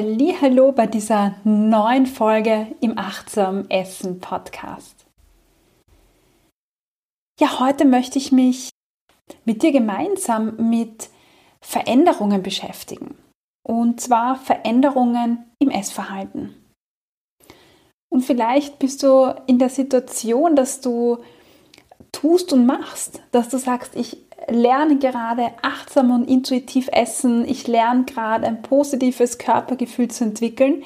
Hallo bei dieser neuen Folge im Achtsam Essen Podcast. Ja, heute möchte ich mich mit dir gemeinsam mit Veränderungen beschäftigen. Und zwar Veränderungen im Essverhalten. Und vielleicht bist du in der Situation, dass du tust und machst, dass du sagst, ich lerne gerade achtsam und intuitiv essen, ich lerne gerade ein positives Körpergefühl zu entwickeln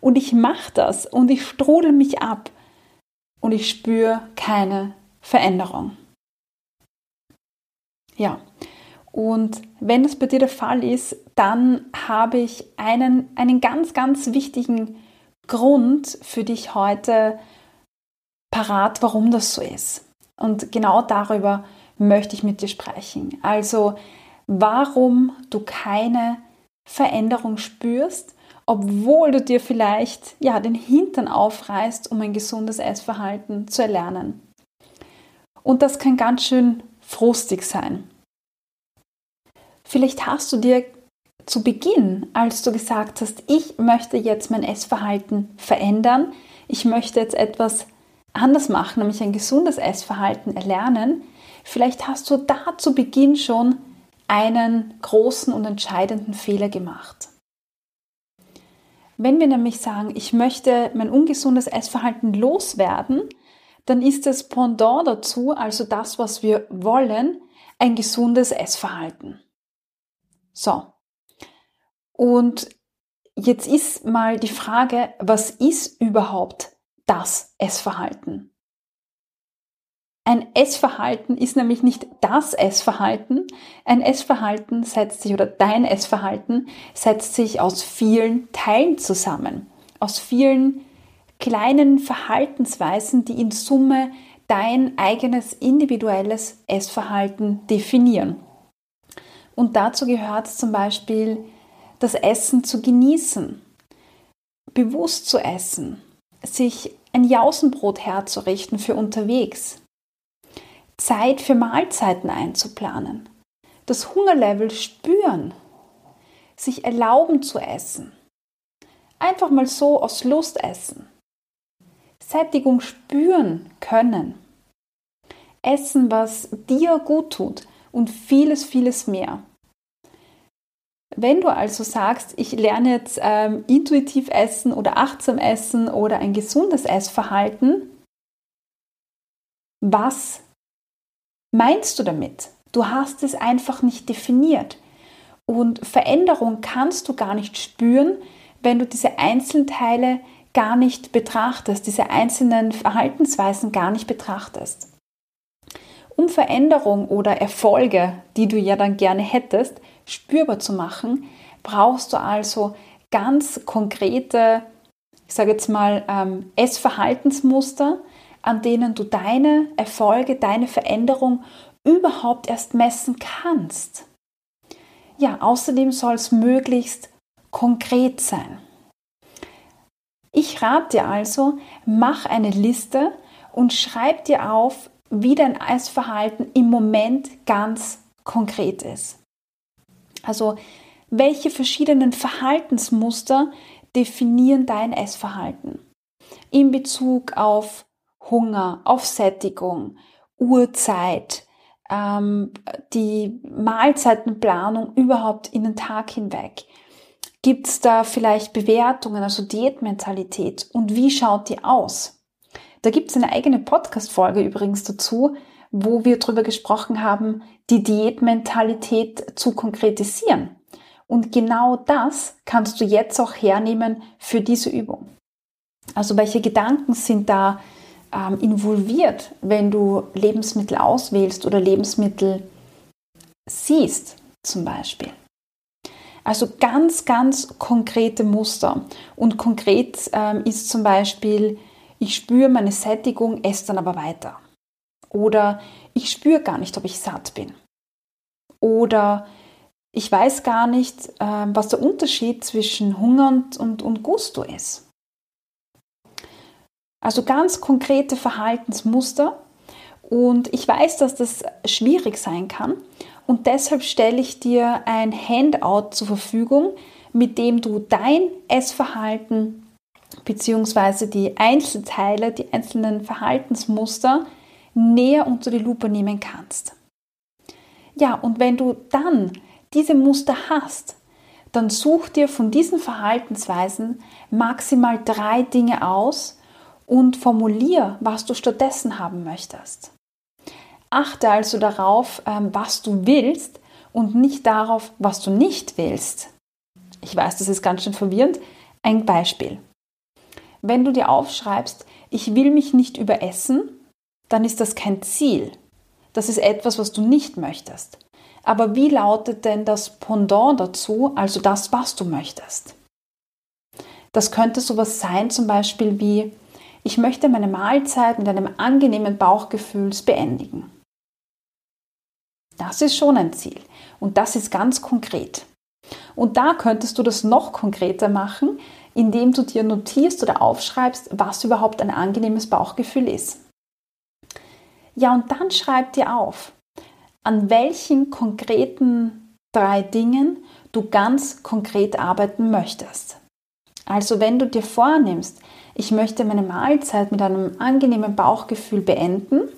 und ich mache das und ich strudel mich ab und ich spüre keine Veränderung. Ja, und wenn das bei dir der Fall ist, dann habe ich einen, einen ganz, ganz wichtigen Grund für dich heute parat, warum das so ist. Und genau darüber möchte ich mit dir sprechen. Also, warum du keine Veränderung spürst, obwohl du dir vielleicht ja den Hintern aufreißt, um ein gesundes Essverhalten zu erlernen. Und das kann ganz schön frustig sein. Vielleicht hast du dir zu Beginn, als du gesagt hast, ich möchte jetzt mein Essverhalten verändern, ich möchte jetzt etwas anders machen, nämlich ein gesundes Essverhalten erlernen, vielleicht hast du da zu Beginn schon einen großen und entscheidenden Fehler gemacht. Wenn wir nämlich sagen, ich möchte mein ungesundes Essverhalten loswerden, dann ist das Pendant dazu, also das, was wir wollen, ein gesundes Essverhalten. So. Und jetzt ist mal die Frage, was ist überhaupt das Essverhalten? Ein Essverhalten ist nämlich nicht das Essverhalten. Ein Essverhalten setzt sich oder dein Essverhalten setzt sich aus vielen Teilen zusammen. Aus vielen kleinen Verhaltensweisen, die in Summe dein eigenes individuelles Essverhalten definieren. Und dazu gehört zum Beispiel das Essen zu genießen, bewusst zu essen, sich ein Jausenbrot herzurichten für unterwegs, Zeit für Mahlzeiten einzuplanen, das Hungerlevel spüren, sich erlauben zu essen, einfach mal so aus Lust essen, Sättigung spüren können, essen, was dir gut tut, und vieles, vieles mehr. Wenn du also sagst, ich lerne jetzt ähm, intuitiv essen oder achtsam essen oder ein gesundes Essverhalten, was meinst du damit? Du hast es einfach nicht definiert. Und Veränderung kannst du gar nicht spüren, wenn du diese Einzelteile gar nicht betrachtest, diese einzelnen Verhaltensweisen gar nicht betrachtest. Um Veränderung oder Erfolge, die du ja dann gerne hättest, spürbar zu machen, brauchst du also ganz konkrete, ich sage jetzt mal, ähm, Essverhaltensmuster, an denen du deine Erfolge, deine Veränderung überhaupt erst messen kannst. Ja, außerdem soll es möglichst konkret sein. Ich rate dir also, mach eine Liste und schreib dir auf, wie dein Essverhalten im Moment ganz konkret ist. Also welche verschiedenen Verhaltensmuster definieren dein Essverhalten in Bezug auf Hunger, auf Sättigung, Uhrzeit, ähm, die Mahlzeitenplanung überhaupt in den Tag hinweg. Gibt es da vielleicht Bewertungen, also Diätmentalität? Und wie schaut die aus? Da gibt es eine eigene Podcast-Folge übrigens dazu, wo wir darüber gesprochen haben, die Diätmentalität zu konkretisieren. Und genau das kannst du jetzt auch hernehmen für diese Übung. Also welche Gedanken sind da ähm, involviert, wenn du Lebensmittel auswählst oder Lebensmittel siehst zum Beispiel? Also ganz, ganz konkrete Muster. Und konkret ähm, ist zum Beispiel, ich spüre meine Sättigung, esse dann aber weiter. Oder ich spüre gar nicht, ob ich satt bin. Oder ich weiß gar nicht, äh, was der Unterschied zwischen Hunger und, und, und Gusto ist. Also ganz konkrete Verhaltensmuster. Und ich weiß, dass das schwierig sein kann. Und deshalb stelle ich dir ein Handout zur Verfügung, mit dem du dein Essverhalten bzw. die Einzelteile, die einzelnen Verhaltensmuster näher unter die Lupe nehmen kannst. Ja, und wenn du dann diese Muster hast, dann such dir von diesen Verhaltensweisen maximal drei Dinge aus und formulier, was du stattdessen haben möchtest. Achte also darauf, ähm, was du willst und nicht darauf, was du nicht willst. Ich weiß, das ist ganz schön verwirrend. Ein Beispiel. Wenn du dir aufschreibst, ich will mich nicht überessen, dann ist das kein Ziel. Das ist etwas, was du nicht möchtest. Aber wie lautet denn das Pendant dazu, also das, was du möchtest? Das könnte sowas sein, zum Beispiel wie, ich möchte meine Mahlzeit mit einem angenehmen Bauchgefühl beendigen. Das ist schon ein Ziel und das ist ganz konkret. Und da könntest du das noch konkreter machen, indem du dir notierst oder aufschreibst, was überhaupt ein angenehmes Bauchgefühl ist. Ja, und dann schreib dir auf, an welchen konkreten drei Dingen du ganz konkret arbeiten möchtest. Also wenn du dir vornimmst, ich möchte meine Mahlzeit mit einem angenehmen Bauchgefühl beenden,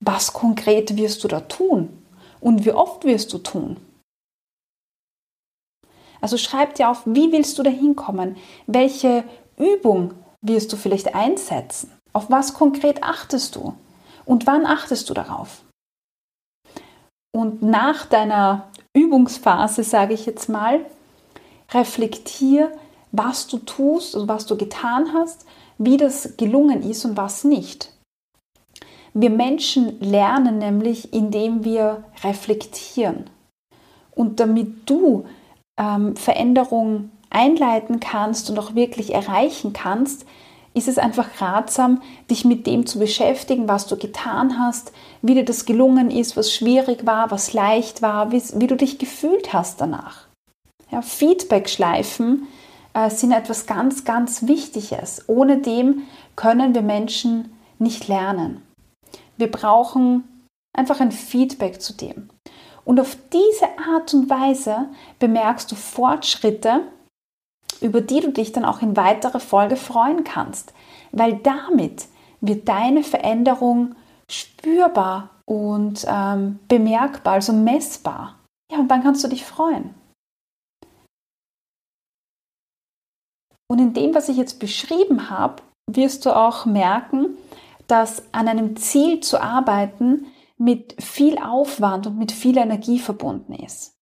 was konkret wirst du da tun? Und wie oft wirst du tun? Also schreib dir auf, wie willst du da hinkommen? Welche Übung wirst du vielleicht einsetzen? Auf was konkret achtest du? Und wann achtest du darauf? Und nach deiner Übungsphase, sage ich jetzt mal, reflektier, was du tust, also was du getan hast, wie das gelungen ist und was nicht. Wir Menschen lernen nämlich, indem wir reflektieren. Und damit du ähm, Veränderung einleiten kannst und auch wirklich erreichen kannst, ist es einfach ratsam, dich mit dem zu beschäftigen, was du getan hast, wie dir das gelungen ist, was schwierig war, was leicht war, wie, wie du dich gefühlt hast danach. Ja, Feedback-Schleifen äh, sind etwas ganz, ganz Wichtiges. Ohne dem können wir Menschen nicht lernen. Wir brauchen einfach ein Feedback zu dem. Und auf diese Art und Weise bemerkst du Fortschritte, über die du dich dann auch in weiterer Folge freuen kannst, weil damit wird deine Veränderung spürbar und ähm, bemerkbar, also messbar. Ja, und dann kannst du dich freuen. Und in dem, was ich jetzt beschrieben habe, wirst du auch merken, dass an einem Ziel zu arbeiten mit viel Aufwand und mit viel Energie verbunden ist.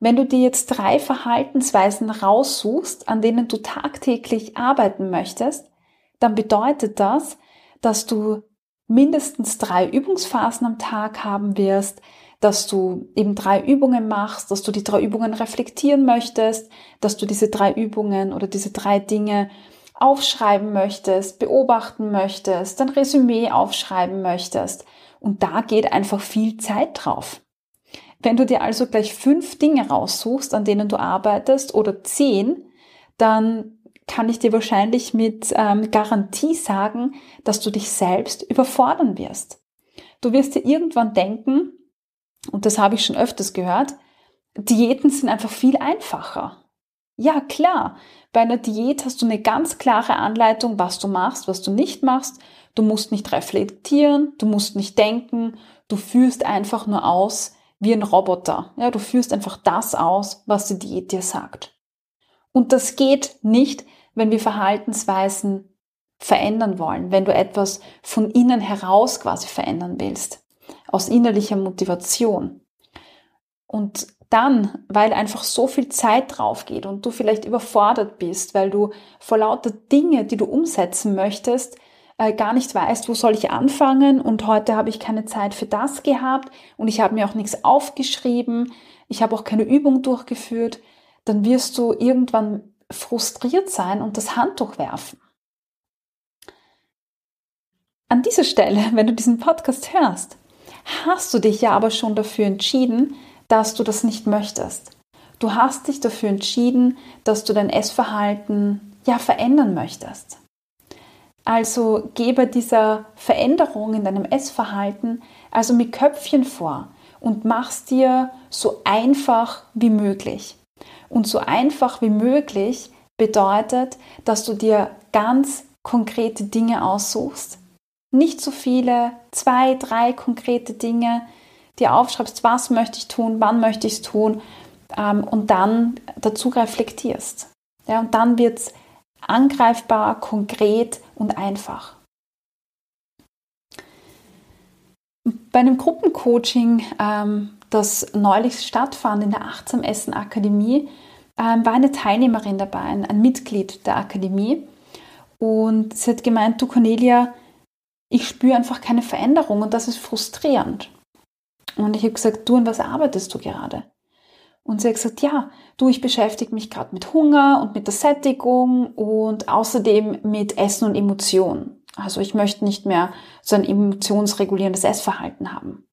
Wenn du dir jetzt drei Verhaltensweisen raussuchst, an denen du tagtäglich arbeiten möchtest, dann bedeutet das, dass du mindestens drei Übungsphasen am Tag haben wirst, dass du eben drei Übungen machst, dass du die drei Übungen reflektieren möchtest, dass du diese drei Übungen oder diese drei Dinge aufschreiben möchtest, beobachten möchtest, ein Resümee aufschreiben möchtest. Und da geht einfach viel Zeit drauf. Wenn du dir also gleich fünf Dinge raussuchst, an denen du arbeitest oder zehn, dann kann ich dir wahrscheinlich mit ähm, Garantie sagen, dass du dich selbst überfordern wirst. Du wirst dir irgendwann denken, und das habe ich schon öfters gehört, Diäten sind einfach viel einfacher. Ja, klar, bei einer Diät hast du eine ganz klare Anleitung, was du machst, was du nicht machst. Du musst nicht reflektieren, du musst nicht denken, du führst einfach nur aus wie ein Roboter. Ja, du führst einfach das aus, was die Diät dir sagt. Und das geht nicht, wenn wir Verhaltensweisen verändern wollen, wenn du etwas von innen heraus quasi verändern willst, aus innerlicher Motivation. Und dann, weil einfach so viel Zeit drauf geht und du vielleicht überfordert bist, weil du vor lauter Dinge, die du umsetzen möchtest, äh, gar nicht weißt, wo soll ich anfangen und heute habe ich keine Zeit für das gehabt und ich habe mir auch nichts aufgeschrieben, ich habe auch keine Übung durchgeführt, dann wirst du irgendwann frustriert sein und das Handtuch werfen. An dieser Stelle, wenn du diesen Podcast hörst, hast du dich ja aber schon dafür entschieden, dass du das nicht möchtest. Du hast dich dafür entschieden, dass du dein Essverhalten ja verändern möchtest. Also gebe dieser Veränderung in deinem Essverhalten also mit Köpfchen vor und mach's dir so einfach wie möglich. Und so einfach wie möglich bedeutet, dass du dir ganz konkrete Dinge aussuchst. Nicht zu so viele, zwei, drei konkrete Dinge, dir aufschreibst, was möchte ich tun, wann möchte ich es tun ähm, und dann dazu reflektierst. Ja, und dann wird es angreifbar, konkret und einfach. Bei einem Gruppencoaching, ähm, das neulich stattfand in der Achtsam Essen Akademie, ähm, war eine Teilnehmerin dabei, ein, ein Mitglied der Akademie. Und sie hat gemeint, du Cornelia, ich spüre einfach keine Veränderung und das ist frustrierend. Und ich habe gesagt, du, an was arbeitest du gerade? Und sie hat gesagt, ja, du, ich beschäftige mich gerade mit Hunger und mit der Sättigung und außerdem mit Essen und Emotionen. Also ich möchte nicht mehr so ein emotionsregulierendes Essverhalten haben.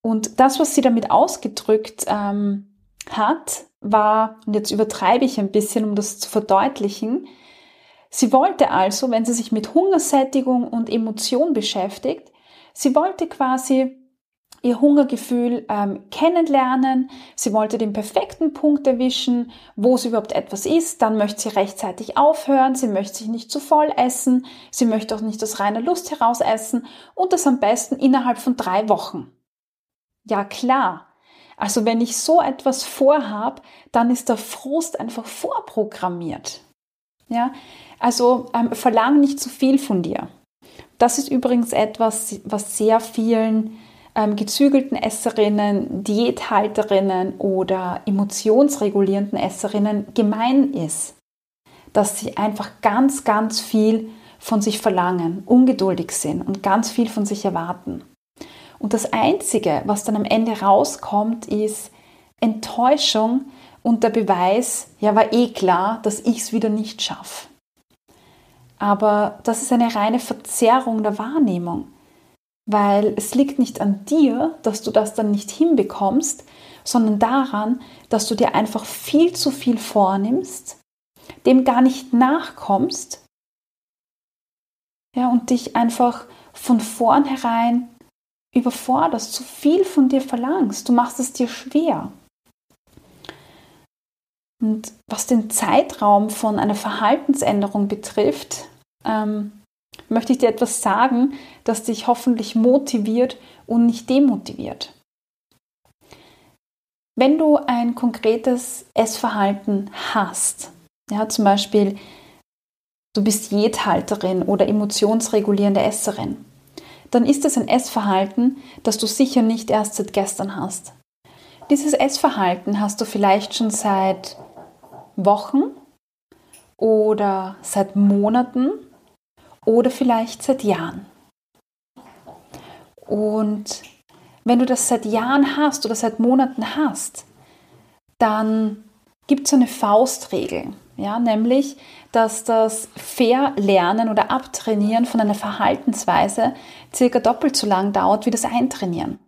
Und das, was sie damit ausgedrückt ähm, hat, war, und jetzt übertreibe ich ein bisschen, um das zu verdeutlichen, sie wollte also, wenn sie sich mit Hungersättigung und Emotion beschäftigt, sie wollte quasi ihr Hungergefühl ähm, kennenlernen. Sie wollte den perfekten Punkt erwischen, wo es überhaupt etwas ist. Dann möchte sie rechtzeitig aufhören. Sie möchte sich nicht zu voll essen. Sie möchte auch nicht aus reiner Lust heraus essen. Und das am besten innerhalb von drei Wochen. Ja klar. Also wenn ich so etwas vorhab, dann ist der Frust einfach vorprogrammiert. Ja, also ähm, verlang nicht zu viel von dir. Das ist übrigens etwas, was sehr vielen ähm, gezügelten Esserinnen, Diäthalterinnen oder emotionsregulierenden Esserinnen gemein ist, dass sie einfach ganz, ganz viel von sich verlangen, ungeduldig sind und ganz viel von sich erwarten. Und das Einzige, was dann am Ende rauskommt, ist Enttäuschung und der Beweis, ja, war eh klar, dass ich es wieder nicht schaffe. Aber das ist eine reine Verzerrung der Wahrnehmung weil es liegt nicht an dir, dass du das dann nicht hinbekommst, sondern daran, dass du dir einfach viel zu viel vornimmst, dem gar nicht nachkommst, ja, und dich einfach von vornherein überforderst, zu viel von dir verlangst, du machst es dir schwer. Und was den Zeitraum von einer Verhaltensänderung betrifft, ähm, möchte ich dir etwas sagen, das dich hoffentlich motiviert und nicht demotiviert. Wenn du ein konkretes Essverhalten hast, ja, zum Beispiel du bist Jedhalterin oder emotionsregulierende Esserin, dann ist es ein Essverhalten, das du sicher nicht erst seit gestern hast. Dieses Essverhalten hast du vielleicht schon seit Wochen oder seit Monaten oder vielleicht seit Jahren. Und wenn du das seit Jahren hast oder seit Monaten hast, dann gibt es eine Faustregel, ja, nämlich, dass das Verlernen oder Abtrainieren von einer Verhaltensweise circa doppelt so lang dauert wie das Eintrainieren.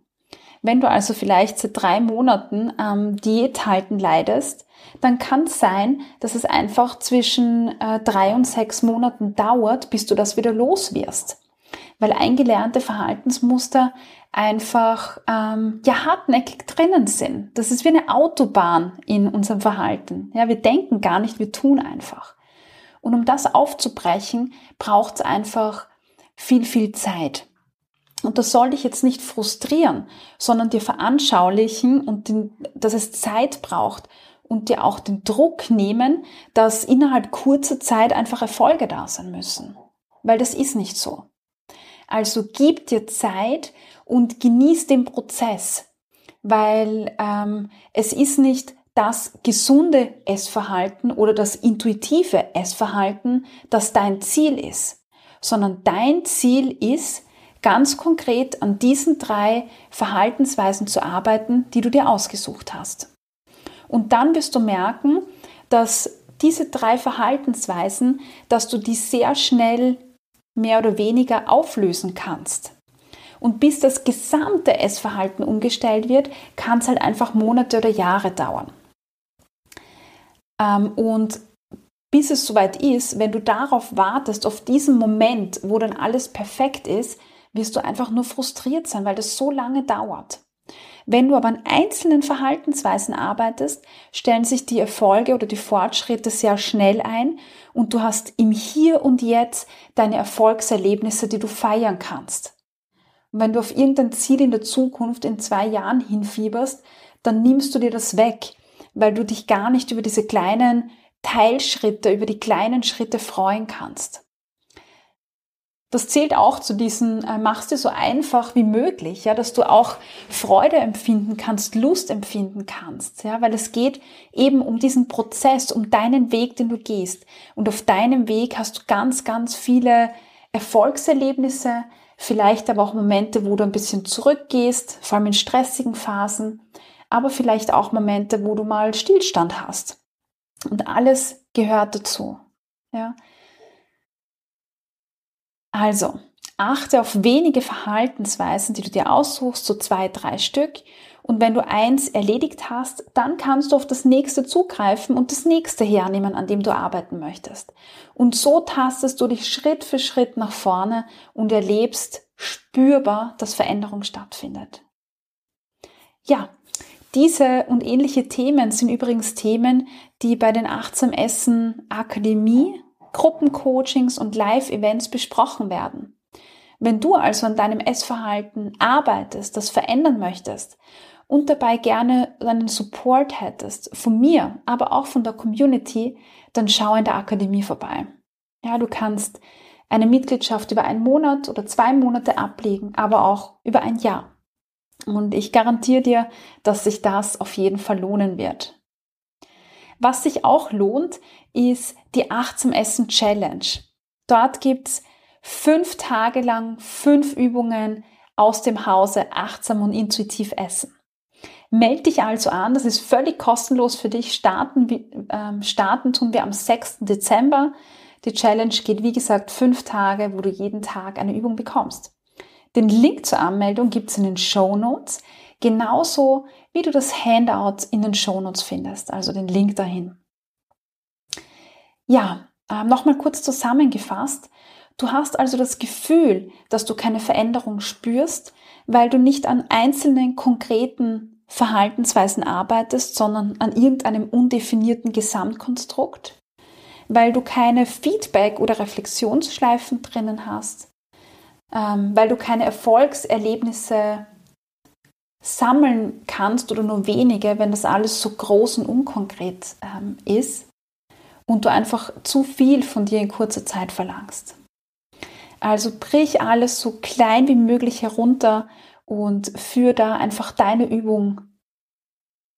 Wenn du also vielleicht seit drei Monaten am Diäthalten leidest, dann kann es sein, dass es einfach zwischen äh, drei und sechs Monaten dauert, bis du das wieder los wirst. Weil eingelernte Verhaltensmuster einfach ähm, ja hartnäckig drinnen sind. Das ist wie eine Autobahn in unserem Verhalten. Ja, wir denken gar nicht, wir tun einfach. Und um das aufzubrechen, braucht es einfach viel, viel Zeit. Und das soll dich jetzt nicht frustrieren, sondern dir veranschaulichen und den, dass es Zeit braucht, und dir auch den Druck nehmen, dass innerhalb kurzer Zeit einfach Erfolge da sein müssen. Weil das ist nicht so. Also gib dir Zeit und genieß den Prozess, weil ähm, es ist nicht das gesunde Essverhalten oder das intuitive Essverhalten, das dein Ziel ist, sondern dein Ziel ist, ganz konkret an diesen drei Verhaltensweisen zu arbeiten, die du dir ausgesucht hast. Und dann wirst du merken, dass diese drei Verhaltensweisen, dass du die sehr schnell mehr oder weniger auflösen kannst. Und bis das gesamte Essverhalten umgestellt wird, kann es halt einfach Monate oder Jahre dauern. Ähm, und bis es soweit ist, wenn du darauf wartest, auf diesen Moment, wo dann alles perfekt ist, wirst du einfach nur frustriert sein, weil das so lange dauert. Wenn du aber an einzelnen Verhaltensweisen arbeitest, stellen sich die Erfolge oder die Fortschritte sehr schnell ein und du hast im Hier und Jetzt deine Erfolgserlebnisse, die du feiern kannst. Und wenn du auf irgendein Ziel in der Zukunft in zwei Jahren hinfieberst, dann nimmst du dir das weg, weil du dich gar nicht über diese kleinen Teilschritte, über die kleinen Schritte freuen kannst. Das zählt auch zu diesen, äh, machst du so einfach wie möglich, ja, dass du auch Freude empfinden kannst, Lust empfinden kannst, ja, weil es geht eben um diesen Prozess, um deinen Weg, den du gehst. Und auf deinem Weg hast du ganz, ganz viele Erfolgserlebnisse, vielleicht aber auch Momente, wo du ein bisschen zurückgehst, vor allem in stressigen Phasen, aber vielleicht auch Momente, wo du mal Stillstand hast. Und alles gehört dazu, ja. Also, achte auf wenige Verhaltensweisen, die du dir aussuchst, so zwei, drei Stück. Und wenn du eins erledigt hast, dann kannst du auf das nächste zugreifen und das nächste hernehmen, an dem du arbeiten möchtest. Und so tastest du dich Schritt für Schritt nach vorne und erlebst spürbar, dass Veränderung stattfindet. Ja, diese und ähnliche Themen sind übrigens Themen, die bei den Achtsam Essen Akademie Gruppencoachings und Live-Events besprochen werden. Wenn du also an deinem Essverhalten arbeitest, das verändern möchtest und dabei gerne einen Support hättest, von mir, aber auch von der Community, dann schau in der Akademie vorbei. Ja, du kannst eine Mitgliedschaft über einen Monat oder zwei Monate ablegen, aber auch über ein Jahr. Und ich garantiere dir, dass sich das auf jeden Fall lohnen wird. Was sich auch lohnt, ist die Achtsam Essen Challenge. Dort gibt's fünf Tage lang fünf Übungen aus dem Hause achtsam und intuitiv essen. Meld dich also an, das ist völlig kostenlos für dich. Starten, ähm, starten tun wir am 6. Dezember. Die Challenge geht, wie gesagt, fünf Tage, wo du jeden Tag eine Übung bekommst. Den Link zur Anmeldung gibt's in den Show Notes, genauso wie du das Handout in den Show Notes findest, also den Link dahin. Ja, äh, nochmal kurz zusammengefasst. Du hast also das Gefühl, dass du keine Veränderung spürst, weil du nicht an einzelnen konkreten Verhaltensweisen arbeitest, sondern an irgendeinem undefinierten Gesamtkonstrukt, weil du keine Feedback- oder Reflexionsschleifen drinnen hast, ähm, weil du keine Erfolgserlebnisse sammeln kannst oder nur wenige, wenn das alles so groß und unkonkret ähm, ist und du einfach zu viel von dir in kurzer Zeit verlangst. Also brich alles so klein wie möglich herunter und führ da einfach deine Übung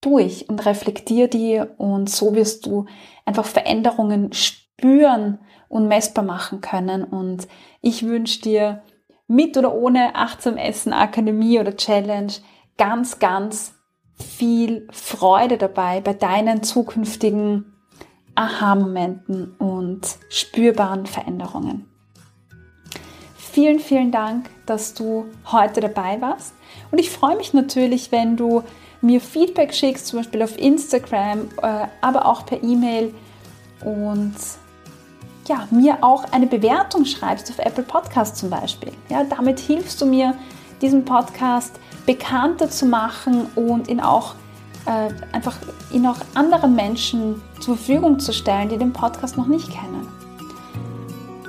durch und reflektier die und so wirst du einfach Veränderungen spüren und messbar machen können und ich wünsche dir mit oder ohne Achtsam Essen Akademie oder Challenge ganz, ganz viel Freude dabei bei deinen zukünftigen Aha-Momenten und spürbaren Veränderungen. Vielen, vielen Dank, dass du heute dabei warst. Und ich freue mich natürlich, wenn du mir Feedback schickst, zum Beispiel auf Instagram, äh, aber auch per E-Mail und ja, mir auch eine Bewertung schreibst auf Apple Podcast zum Beispiel. Ja, damit hilfst du mir, diesen Podcast bekannter zu machen und ihn auch äh, einfach ihn auch anderen Menschen zur Verfügung zu stellen, die den Podcast noch nicht kennen.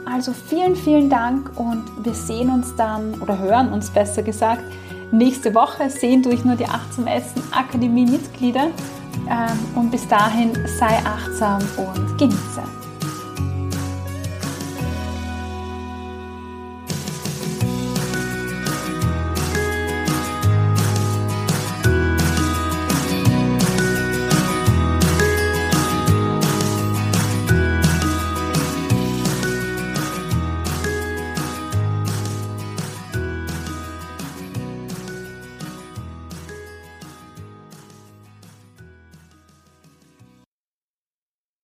Also vielen, vielen Dank und wir sehen uns dann oder hören uns besser gesagt nächste Woche. Sehen durch nur die Achtsam Essen Akademie Mitglieder Ähm, und bis dahin sei achtsam und genieße.